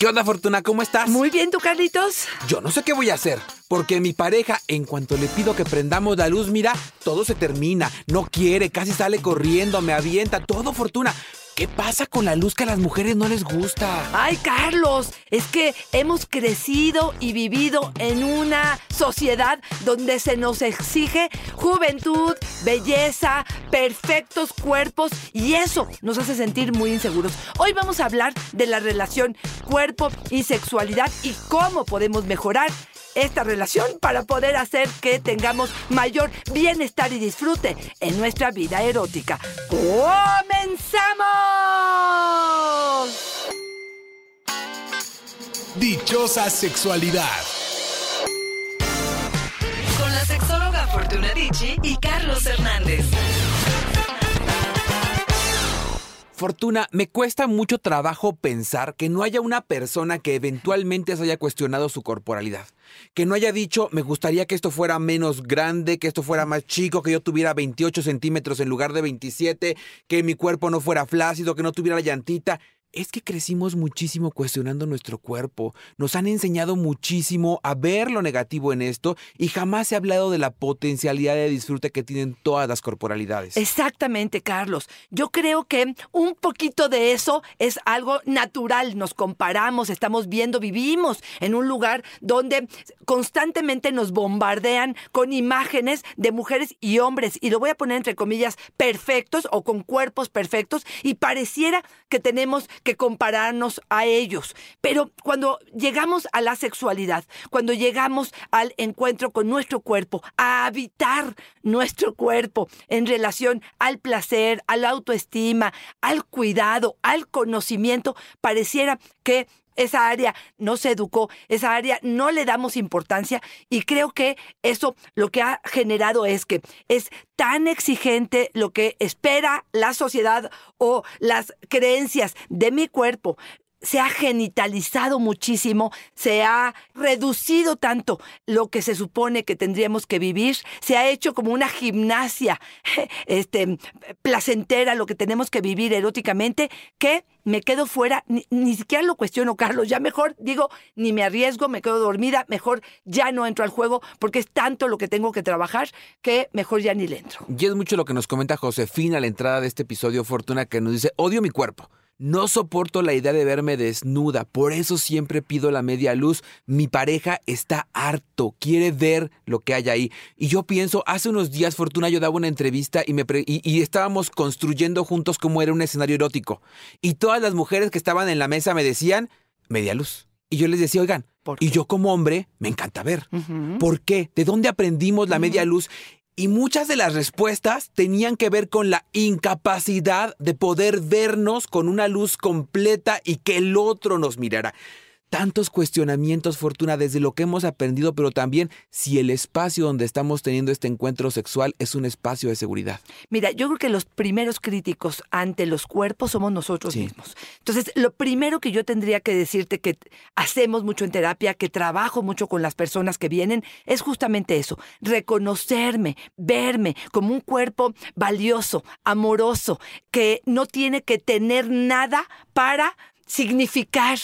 ¿Qué onda, Fortuna? ¿Cómo estás? Muy bien, ¿tú, Carlitos? Yo no sé qué voy a hacer, porque mi pareja, en cuanto le pido que prendamos la luz, mira, todo se termina. No quiere, casi sale corriendo, me avienta, todo, Fortuna. ¿Qué pasa con la luz que a las mujeres no les gusta? Ay, Carlos, es que hemos crecido y vivido en una sociedad donde se nos exige juventud, belleza, perfectos cuerpos y eso nos hace sentir muy inseguros. Hoy vamos a hablar de la relación cuerpo y sexualidad y cómo podemos mejorar esta relación para poder hacer que tengamos mayor bienestar y disfrute en nuestra vida erótica. ¡Comenzamos! Dichosa sexualidad. Con la sexóloga Fortuna Dicci y Carlos Hernández. Fortuna, me cuesta mucho trabajo pensar que no haya una persona que eventualmente se haya cuestionado su corporalidad. Que no haya dicho, me gustaría que esto fuera menos grande, que esto fuera más chico, que yo tuviera 28 centímetros en lugar de 27, que mi cuerpo no fuera flácido, que no tuviera la llantita. Es que crecimos muchísimo cuestionando nuestro cuerpo. Nos han enseñado muchísimo a ver lo negativo en esto y jamás se ha hablado de la potencialidad de disfrute que tienen todas las corporalidades. Exactamente, Carlos. Yo creo que un poquito de eso es algo natural. Nos comparamos, estamos viendo, vivimos en un lugar donde constantemente nos bombardean con imágenes de mujeres y hombres, y lo voy a poner entre comillas, perfectos o con cuerpos perfectos, y pareciera que tenemos que compararnos a ellos. Pero cuando llegamos a la sexualidad, cuando llegamos al encuentro con nuestro cuerpo, a habitar nuestro cuerpo en relación al placer, a la autoestima, al cuidado, al conocimiento, pareciera que esa área no se educó, esa área no le damos importancia y creo que eso lo que ha generado es que es tan exigente lo que espera la sociedad o las creencias de mi cuerpo se ha genitalizado muchísimo, se ha reducido tanto lo que se supone que tendríamos que vivir, se ha hecho como una gimnasia este, placentera lo que tenemos que vivir eróticamente, que me quedo fuera, ni, ni, siquiera lo cuestiono, Carlos, ya mejor digo, ni me arriesgo, me quedo dormida, mejor ya no entro al juego, porque es tanto lo que tengo que trabajar que mejor ya ni le entro. Y es mucho lo que nos comenta Josefina a la entrada de este episodio, Fortuna, que nos dice, odio mi cuerpo. No soporto la idea de verme desnuda, por eso siempre pido la media luz. Mi pareja está harto, quiere ver lo que hay ahí. Y yo pienso, hace unos días, Fortuna, yo daba una entrevista y, me y, y estábamos construyendo juntos cómo era un escenario erótico. Y todas las mujeres que estaban en la mesa me decían, media luz. Y yo les decía, oigan, y yo como hombre me encanta ver. Uh -huh. ¿Por qué? ¿De dónde aprendimos la media luz? Y muchas de las respuestas tenían que ver con la incapacidad de poder vernos con una luz completa y que el otro nos mirara. Tantos cuestionamientos, Fortuna, desde lo que hemos aprendido, pero también si el espacio donde estamos teniendo este encuentro sexual es un espacio de seguridad. Mira, yo creo que los primeros críticos ante los cuerpos somos nosotros sí. mismos. Entonces, lo primero que yo tendría que decirte que hacemos mucho en terapia, que trabajo mucho con las personas que vienen, es justamente eso, reconocerme, verme como un cuerpo valioso, amoroso, que no tiene que tener nada para significar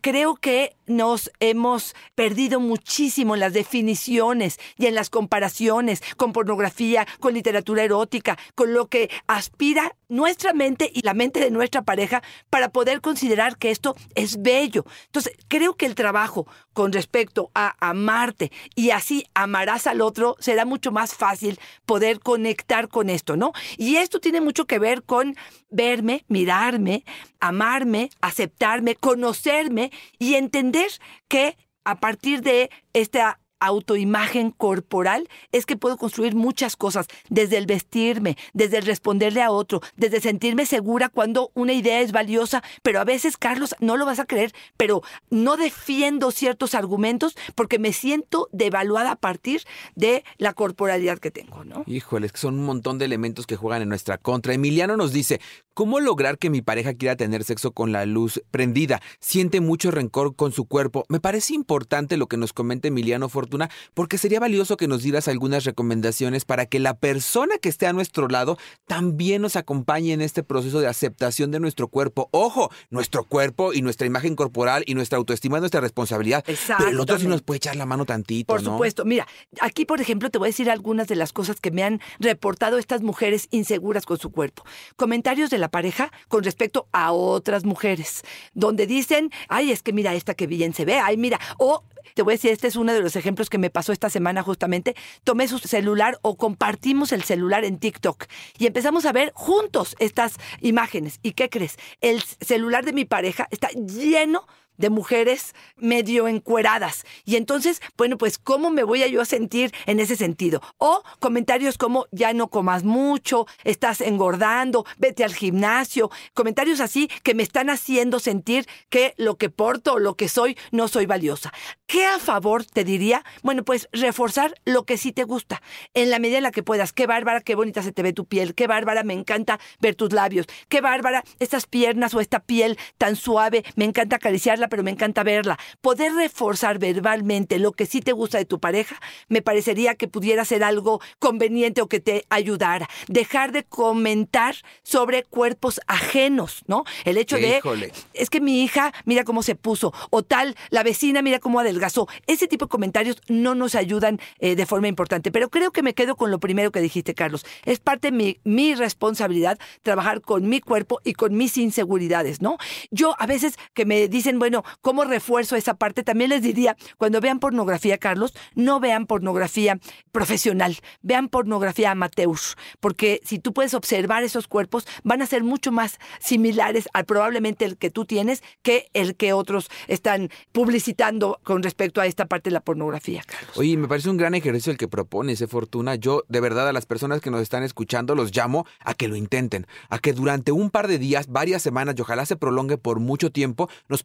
creo que nos hemos perdido muchísimo en las definiciones y en las comparaciones con pornografía, con literatura erótica, con lo que aspira nuestra mente y la mente de nuestra pareja para poder considerar que esto es bello. Entonces, creo que el trabajo con respecto a amarte y así amarás al otro será mucho más fácil poder conectar con esto, ¿no? Y esto tiene mucho que ver con verme, mirarme, amarme, aceptarme, conocerme y entender que a partir de esta autoimagen corporal es que puedo construir muchas cosas, desde el vestirme, desde el responderle a otro, desde sentirme segura cuando una idea es valiosa, pero a veces, Carlos, no lo vas a creer, pero no defiendo ciertos argumentos porque me siento devaluada a partir de la corporalidad que tengo, ¿no? Híjole, es que son un montón de elementos que juegan en nuestra contra. Emiliano nos dice, ¿Cómo lograr que mi pareja quiera tener sexo con la luz prendida? Siente mucho rencor con su cuerpo. Me parece importante lo que nos comenta Emiliano Fortuna porque sería valioso que nos dieras algunas recomendaciones para que la persona que esté a nuestro lado también nos acompañe en este proceso de aceptación de nuestro cuerpo. Ojo, nuestro cuerpo y nuestra imagen corporal y nuestra autoestima es nuestra responsabilidad. Pero el otro sí nos puede echar la mano tantito, Por ¿no? supuesto. Mira, aquí, por ejemplo, te voy a decir algunas de las cosas que me han reportado estas mujeres inseguras con su cuerpo. Comentarios de la pareja con respecto a otras mujeres, donde dicen, ay, es que mira esta que bien se ve, ay, mira, o te voy a decir, este es uno de los ejemplos que me pasó esta semana justamente. Tomé su celular o compartimos el celular en TikTok y empezamos a ver juntos estas imágenes. ¿Y qué crees? El celular de mi pareja está lleno de mujeres medio encueradas. Y entonces, bueno, pues, ¿cómo me voy a yo a sentir en ese sentido? O comentarios como, ya no comas mucho, estás engordando, vete al gimnasio. Comentarios así que me están haciendo sentir que lo que porto o lo que soy no soy valiosa. ¿Qué a favor te diría? Bueno, pues reforzar lo que sí te gusta, en la medida en la que puedas. Qué bárbara, qué bonita se te ve tu piel, qué bárbara, me encanta ver tus labios, qué bárbara, estas piernas o esta piel tan suave, me encanta acariciarla, pero me encanta verla. Poder reforzar verbalmente lo que sí te gusta de tu pareja, me parecería que pudiera ser algo conveniente o que te ayudara. Dejar de comentar sobre cuerpos ajenos, ¿no? El hecho de, Híjole. es que mi hija, mira cómo se puso, o tal, la vecina, mira cómo adelgazó. Ese tipo de comentarios no nos ayudan eh, de forma importante, pero creo que me quedo con lo primero que dijiste, Carlos. Es parte de mi, mi responsabilidad trabajar con mi cuerpo y con mis inseguridades, ¿no? Yo a veces que me dicen, bueno, ¿cómo refuerzo esa parte? También les diría, cuando vean pornografía, Carlos, no vean pornografía profesional, vean pornografía amateur, porque si tú puedes observar esos cuerpos, van a ser mucho más similares al probablemente el que tú tienes que el que otros están publicitando con respecto a esta parte de la pornografía, Carlos. Oye, me parece un gran ejercicio el que propone ese Fortuna. Yo, de verdad, a las personas que nos están escuchando, los llamo a que lo intenten, a que durante un par de días, varias semanas y ojalá se prolongue por mucho tiempo, nos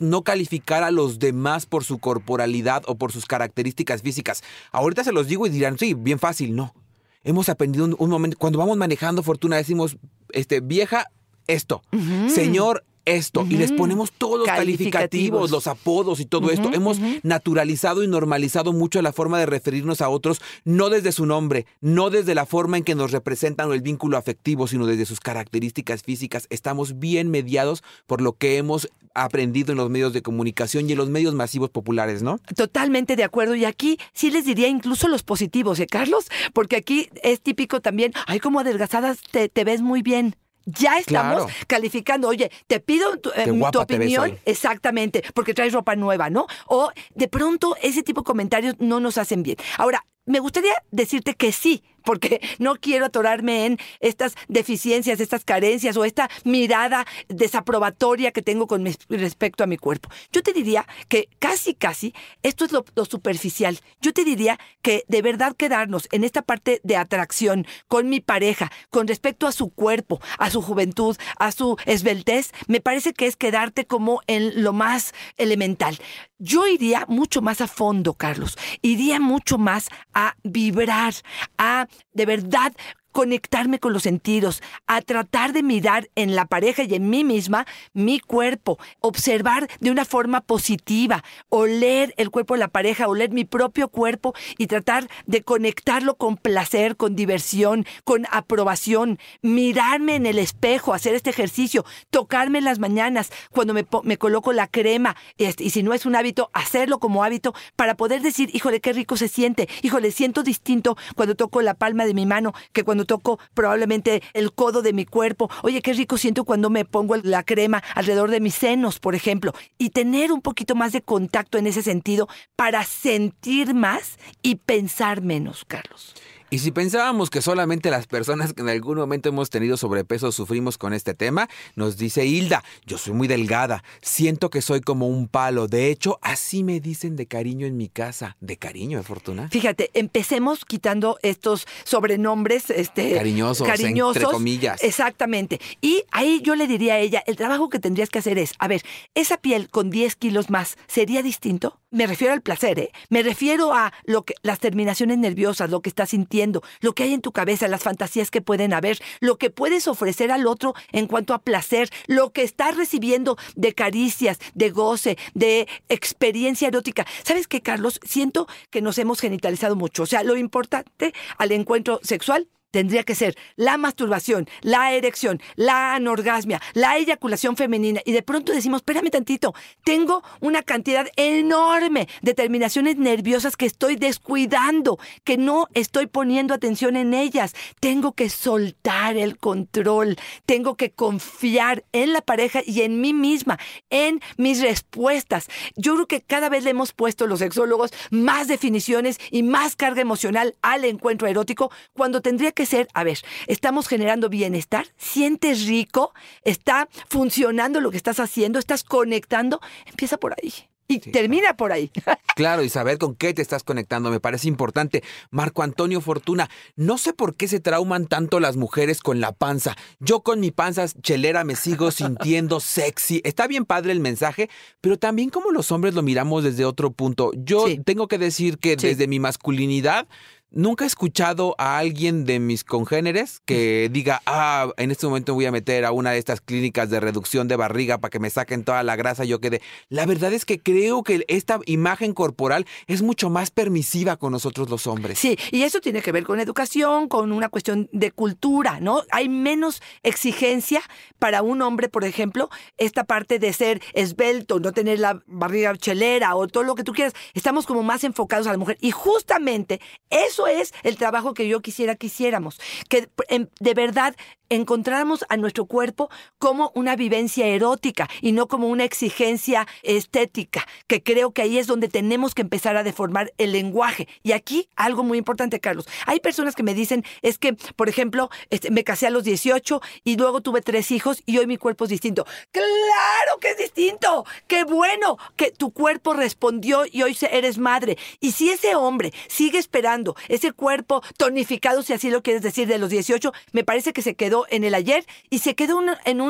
no calificar a los demás por su corporalidad o por sus características físicas. Ahorita se los digo y dirán, sí, bien fácil, no. Hemos aprendido un, un momento, cuando vamos manejando Fortuna, decimos, este, vieja, esto, señor, esto, y les ponemos todos los Calificativos. calificativos, los apodos y todo esto. Hemos naturalizado y normalizado mucho la forma de referirnos a otros, no desde su nombre, no desde la forma en que nos representan o el vínculo afectivo, sino desde sus características físicas. Estamos bien mediados por lo que hemos aprendido en los medios de comunicación y en los medios masivos populares, ¿no? Totalmente de acuerdo. Y aquí sí les diría incluso los positivos, ¿eh, Carlos? Porque aquí es típico también, ay, como adelgazadas te, te ves muy bien. Ya estamos Claro. calificando, oye, te pido tu, eh, ves opinión, exactamente, porque traes ropa nueva, ¿no? O de pronto ese tipo de comentarios no nos hacen bien. Ahora, me gustaría decirte que sí, porque no quiero atorarme en estas deficiencias, estas carencias o esta mirada desaprobatoria que tengo con respecto a mi cuerpo. Yo te diría que casi, casi, esto es lo superficial. Yo te diría que de verdad quedarnos en esta parte de atracción con mi pareja, con respecto a su cuerpo, a su juventud, a su esbeltez, me parece que es quedarte como en lo más elemental. Yo iría mucho más a fondo, Carlos. Iría mucho más a vibrar, a de verdad conectarme con los sentidos, a tratar de mirar en la pareja y en mí misma mi cuerpo, observar de una forma positiva, oler el cuerpo de la pareja, oler mi propio cuerpo y tratar de conectarlo con placer, con diversión, con aprobación, mirarme en el espejo, hacer este ejercicio, tocarme en las mañanas cuando me, coloco la crema este, y si no es un hábito, hacerlo como hábito para poder decir, híjole, qué rico se siente, híjole, siento distinto cuando toco la palma de mi mano que cuando toco probablemente el codo de mi cuerpo. Oye, qué rico siento cuando me pongo la crema alrededor de mis senos, por ejemplo. Y tener un poquito más de contacto en ese sentido para sentir más y pensar menos, Carlos. Y si pensábamos que solamente las personas que en algún momento hemos tenido sobrepeso sufrimos con este tema, nos dice Hilda, yo soy muy delgada, siento que soy como un palo, de hecho, así me dicen de cariño en mi casa. ¿De cariño, de fortuna? Fíjate, empecemos quitando estos sobrenombres, este, Cariñosos, entre comillas. Exactamente. Y ahí yo le diría a ella, el trabajo que tendrías que hacer es, a ver, esa piel con 10 kilos más, ¿sería distinto? Me refiero al placer, ¿eh? Me refiero a lo que, las terminaciones nerviosas, lo que estás sintiendo, lo que hay en tu cabeza, las fantasías que pueden haber, lo que puedes ofrecer al otro en cuanto a placer, lo que estás recibiendo de caricias, de goce, de experiencia erótica. ¿Sabes qué, Carlos? Siento que nos hemos genitalizado mucho. O sea, lo importante al encuentro sexual tendría que ser la masturbación, la erección, la anorgasmia, la eyaculación femenina. Y de pronto decimos, espérame tantito, tengo una cantidad enorme de terminaciones nerviosas que estoy descuidando, que no estoy poniendo atención en ellas. Tengo que soltar el control, tengo que confiar en la pareja y en mí misma, en mis respuestas. Yo creo que cada vez le hemos puesto los sexólogos más definiciones y más carga emocional al encuentro erótico cuando tendría que ser, a ver, estamos generando bienestar, sientes rico, está funcionando lo que estás haciendo, estás conectando, empieza por ahí. Y termina por ahí. Claro, y saber con qué te estás conectando me parece importante. Marco Antonio Fortuna, no sé por qué se trauman tanto las mujeres con la panza. Yo con mi panza chelera me sigo sintiendo sexy. Está bien padre el mensaje, pero también como los hombres lo miramos desde otro punto. Yo Sí. tengo que decir que Sí. desde mi masculinidad Nunca he escuchado a alguien de mis congéneres que diga, ah, en este momento me voy a meter a una de estas clínicas de reducción de barriga para que me saquen toda la grasa y yo quede. La verdad es que creo que esta imagen corporal es mucho más permisiva con nosotros los hombres. Sí, y eso tiene que ver con educación, con una cuestión de cultura, ¿no? Hay menos exigencia para un hombre, por ejemplo, esta parte de ser esbelto, no tener la barriga chelera o todo lo que tú quieras. Estamos como más enfocados a la mujer. Y justamente eso es el trabajo que yo quisiera que hiciéramos. Que em, de verdad encontráramos a nuestro cuerpo como una vivencia erótica y no como una exigencia estética, que creo que ahí es donde tenemos que empezar a deformar el lenguaje. Y aquí algo muy importante, Carlos. Hay personas que me dicen, es que, por ejemplo, este, me casé a los 18 y luego tuve tres hijos y hoy mi cuerpo es distinto. Claro que es distinto. Qué bueno que tu cuerpo respondió y hoy eres madre. Y si ese hombre sigue esperando ese cuerpo tonificado, si así lo quieres decir, de los 18, me parece que se quedó en el ayer y se quedó en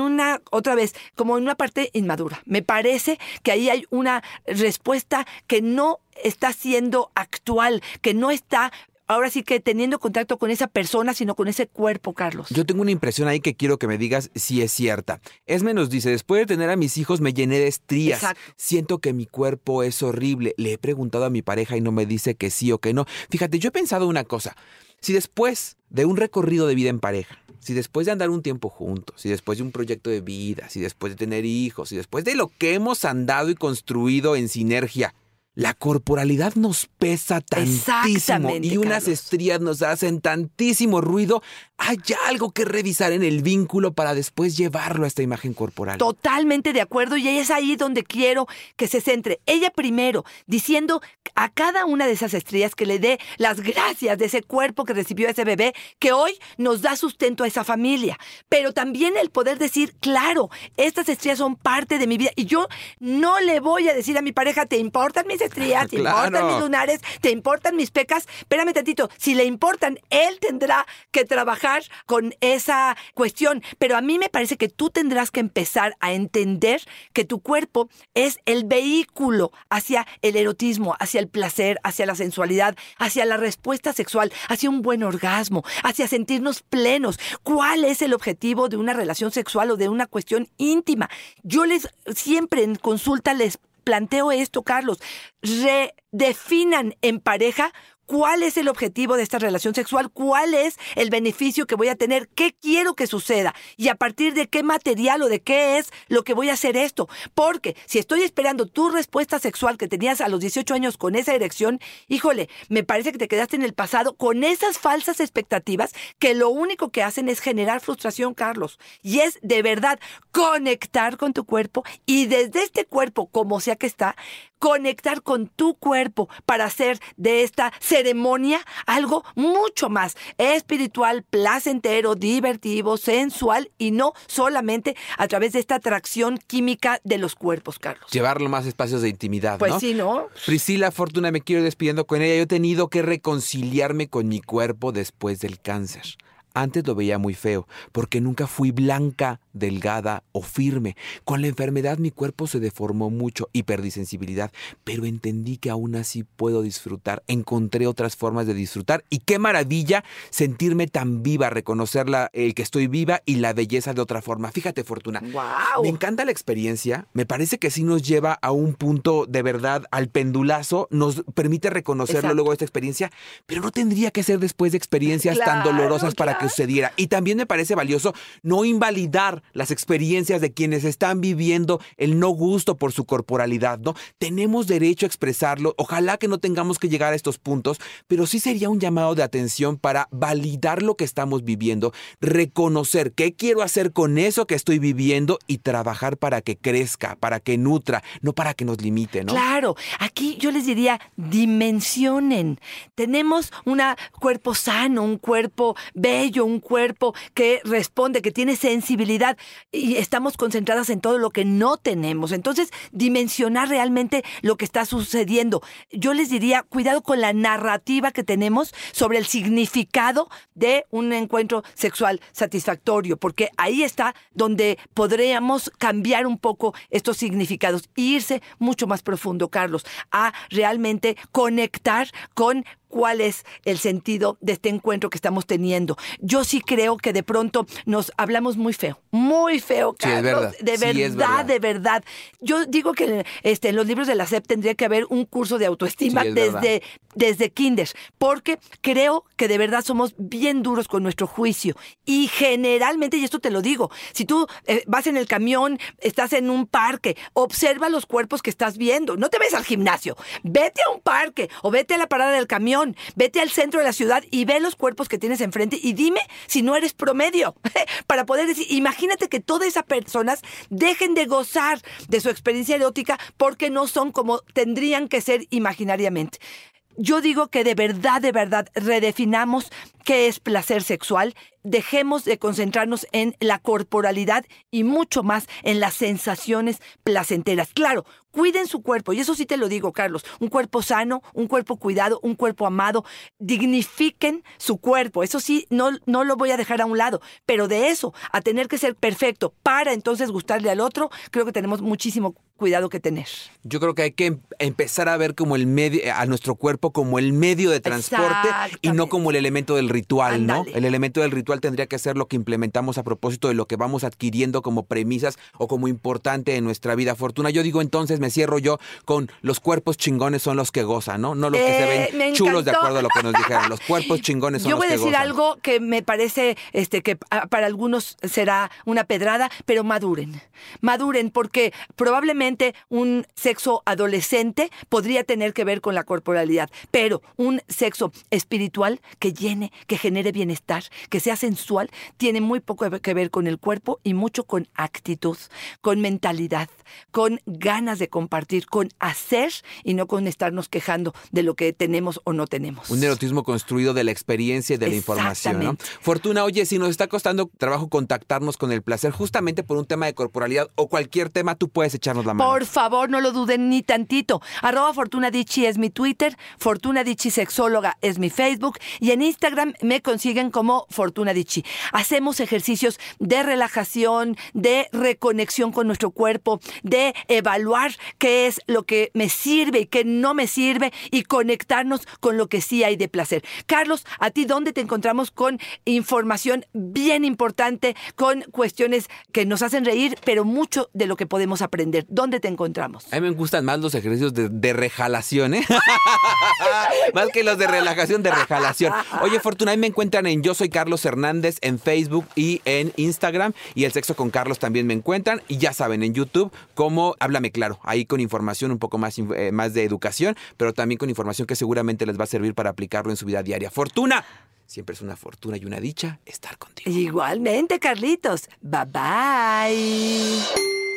una, otra vez, como en una parte inmadura. Me parece que ahí hay una respuesta que no está siendo actual, que no está ahora sí que teniendo contacto con esa persona, sino con ese cuerpo, Carlos. Yo tengo una impresión ahí que quiero que me digas si es cierta. Esme nos dice, después de tener a mis hijos me llené de estrías. Exacto. Siento que mi cuerpo es horrible. Le he preguntado a mi pareja y no me dice que sí o que no. Fíjate, yo he pensado una cosa. Si después de un recorrido de vida en pareja, si después de andar un tiempo juntos, si después de un proyecto de vida, si después de tener hijos, si después de lo que hemos andado y construido en sinergia, la corporalidad nos pesa tantísimo Exactamente, y unas Carlos. estrías nos hacen tantísimo ruido, hay algo que revisar en el vínculo para después llevarlo a esta imagen corporal. Totalmente de acuerdo y es ahí donde quiero que se centre. Ella primero, diciendo a cada una de esas estrellas que le dé las gracias de ese cuerpo que recibió ese bebé, que hoy nos da sustento a esa familia. Pero también el poder decir, claro, estas estrellas son parte de mi vida y yo no le voy a decir a mi pareja, ¿te importan mis estrías? ¿Te Claro. importan mis lunares? ¿Te importan mis pecas? Espérame tantito, si le importan, él tendrá que trabajar con esa cuestión. Pero a mí me parece que tú tendrás que empezar a entender que tu cuerpo es el vehículo hacia el erotismo, hacia el placer, hacia la sensualidad, hacia la respuesta sexual, hacia un buen orgasmo, hacia sentirnos plenos. ¿Cuál es el objetivo de una relación sexual o de una cuestión íntima? Yo les siempre en consulta les planteo esto, Carlos. Redefinan en pareja cuál es el objetivo de esta relación sexual, cuál es el beneficio que voy a tener, qué quiero que suceda y a partir de qué material o de qué es lo que voy a hacer esto. Porque si estoy esperando tu respuesta sexual que tenías a los 18 años con esa erección, híjole, me parece que te quedaste en el pasado con esas falsas expectativas que lo único que hacen es generar frustración, Carlos. Y es de verdad conectar con tu cuerpo y desde este cuerpo, como sea que está, conectar con tu cuerpo para hacer de esta ceremonia algo mucho más espiritual, placentero, divertido, sensual y no solamente a través de esta atracción química de los cuerpos, Carlos. Llevarlo más espacios de intimidad, Pues ¿no? sí, ¿no? Priscila Fortuna, me quiero ir despidiendo con ella. Yo he tenido que reconciliarme con mi cuerpo después del cáncer. Antes lo veía muy feo, porque nunca fui blanca delgada o firme. Con la enfermedad mi cuerpo se deformó mucho y perdí sensibilidad, pero entendí que aún así puedo disfrutar. Encontré otras formas de disfrutar y qué maravilla sentirme tan viva, reconocer la- el que estoy viva y la belleza de otra forma. Fíjate, Fortuna. ¡Wow! Me encanta la experiencia, me parece que sí nos lleva a un punto de verdad al pendulazo, nos permite reconocerlo Exacto. luego de esta experiencia, pero no tendría que ser después de experiencias tan dolorosas para que sucediera. Y también me parece valioso no invalidar las experiencias de quienes están viviendo el no gusto por su corporalidad, ¿no? Tenemos derecho a expresarlo, ojalá que no tengamos que llegar a estos puntos, pero sí sería un llamado de atención para validar lo que estamos viviendo, reconocer qué quiero hacer con eso que estoy viviendo y trabajar para que crezca, para que nutra, no para que nos limite, ¿no? Claro, aquí yo les diría, dimensionen. Tenemos un cuerpo sano, un cuerpo bello, un cuerpo que responde, que tiene sensibilidad y estamos concentradas en todo lo que no tenemos. Entonces, dimensionar realmente lo que está sucediendo. Yo les diría, cuidado con la narrativa que tenemos sobre el significado de un encuentro sexual satisfactorio, porque ahí está donde podríamos cambiar un poco estos significados e irse mucho más profundo, Carlos, a realmente conectar con cuál es el sentido de este encuentro que estamos teniendo. Yo sí creo que de pronto nos hablamos muy feo, muy feo, Sí, es Carlos. verdad. De Sí, verdad, es verdad. de verdad. Yo digo que este, en los libros de la SEP tendría que haber un curso de autoestima Sí, es verdad. desde, desde kinder, porque creo que de verdad somos bien duros con nuestro juicio. Y generalmente, y esto te lo digo, si tú eh, vas en el camión, estás en un parque, observa los cuerpos que estás viendo. No te ves al gimnasio, vete a un parque o vete a la parada del camión, vete al centro de la ciudad y ve los cuerpos que tienes enfrente y dime si no eres promedio. Para poder decir, imagínate que todas esas personas dejen de gozar de su experiencia erótica porque no son como tendrían que ser imaginariamente. Yo digo que de verdad, de verdad, redefinamos qué es placer sexual, dejemos de concentrarnos en la corporalidad y mucho más en las sensaciones placenteras. Claro, cuiden su cuerpo, y eso sí te lo digo, Carlos, un cuerpo sano, un cuerpo cuidado, un cuerpo amado, dignifiquen su cuerpo, eso sí, no, no lo voy a dejar a un lado, pero de eso, a tener que ser perfecto para entonces gustarle al otro, creo que tenemos muchísimo cuidado que tener. Yo creo que hay que em- empezar a ver como el medio a nuestro cuerpo como el medio de transporte y no como el elemento del ritual, ¿no? El elemento del ritual tendría que ser lo que implementamos a propósito de lo que vamos adquiriendo como premisas o como importante en nuestra vida. Fortuna, yo digo entonces, me cierro yo con los cuerpos chingones son los que gozan, ¿no? No los que se Eh, ven chulos de acuerdo a lo que nos dijeron. Los cuerpos chingones son Yo los voy a que decir gozan. algo que me parece este, que pa- para algunos será una pedrada, pero maduren. Maduren porque probablemente un sexo adolescente podría tener que ver con la corporalidad, pero un sexo espiritual que llene, que genere bienestar, que sea sensual, tiene muy poco que ver con el cuerpo y mucho con actitud, con mentalidad, con ganas de compartir, con hacer y no con estarnos quejando de lo que tenemos o no tenemos. Un erotismo construido de la experiencia y de la información, ¿no? Fortuna, oye, si nos está costando trabajo contactarnos con el placer justamente por un tema de corporalidad o cualquier tema, tú puedes echarnos la mano. Por favor, no lo duden ni tantito. Arroba Fortuna Dichi es mi Twitter, Fortuna Dichi Sexóloga es mi Facebook y en Instagram me consiguen como Fortuna Dichi. Hacemos ejercicios de relajación, de reconexión con nuestro cuerpo, de evaluar qué es lo que me sirve y qué no me sirve y conectarnos con lo que sí hay de placer. Carlos, ¿a ti dónde te encontramos con información bien importante, con cuestiones que nos hacen reír, pero mucho de lo que podemos aprender? ¿Dónde te encontramos? A mí me gustan más los ejercicios de, de rejalación, ¿eh? más que los de relajación, de rejalación. Oye, Fortuna, ahí me encuentran en Yo Soy Carlos Hernández en Facebook y en Instagram. Y el sexo con Carlos también me encuentran. Y ya saben, en YouTube, como Háblame Claro. Ahí con información un poco más, eh, más de educación, pero también con información que seguramente les va a servir para aplicarlo en su vida diaria. Fortuna, siempre es una fortuna y una dicha estar contigo. Igualmente, Carlitos. Bye bye.